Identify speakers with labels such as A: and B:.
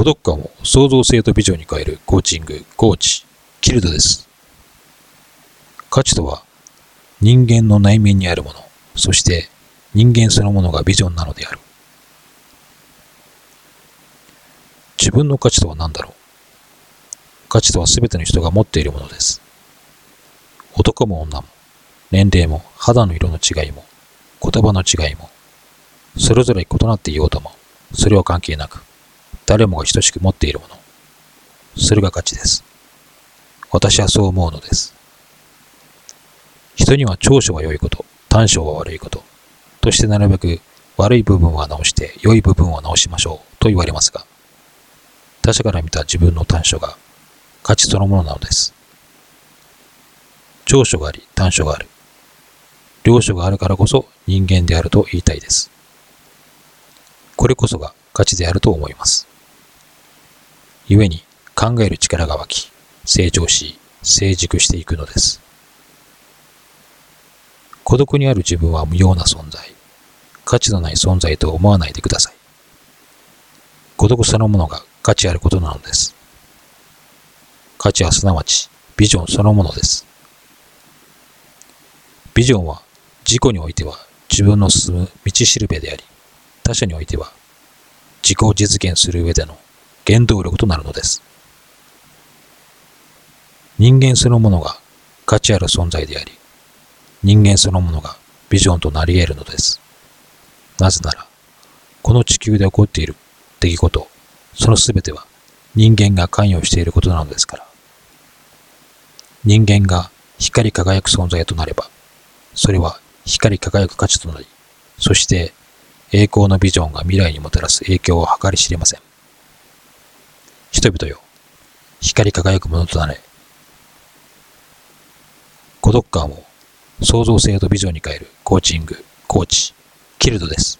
A: 孤独感を創造性とビジョンに変えるコーチング、コーチ、キルドです。価値とは人間の内面にあるもの、そして人間そのものがビジョンなのである。自分の価値とは何だろう？価値とは全ての人が持っているものです。男も女も、年齢も肌の色の違いも、言葉の違いも、それぞれ異なっていようとも、それは関係なく、誰もが等しく持っているもの。それが価値です。私はそう思うのです。人には長所は良いこと、短所は悪いこと、としてなるべく悪い部分は直して良い部分を直しましょうと言われますが、他者から見た自分の短所が価値そのものなのです。長所があり短所がある。両所があるからこそ人間であると言いたいです。これこそが価値であると思います。故に考える力が湧き、成長し、成熟していくのです。孤独にある自分は無用な存在、価値のない存在と思わないでください。孤独そのものが価値あることなのです。価値はすなわちビジョンそのものです。ビジョンは自己においては自分の進む道しるべであり、他者においては自己を実現する上での原動力となるのです。人間そのものが価値ある存在であり、人間そのものがビジョンとなり得るのです。なぜなら、この地球で起こっている出来事、そのすべては人間が関与していることなのですから。人間が光り輝く存在となれば、それは光り輝く価値となり、そして栄光のビジョンが未来にもたらす影響を計り知れません。人々よ、光り輝くものとなれ。孤独感を創造性とビジョンに変えるコーチング、コーチ、キルドです。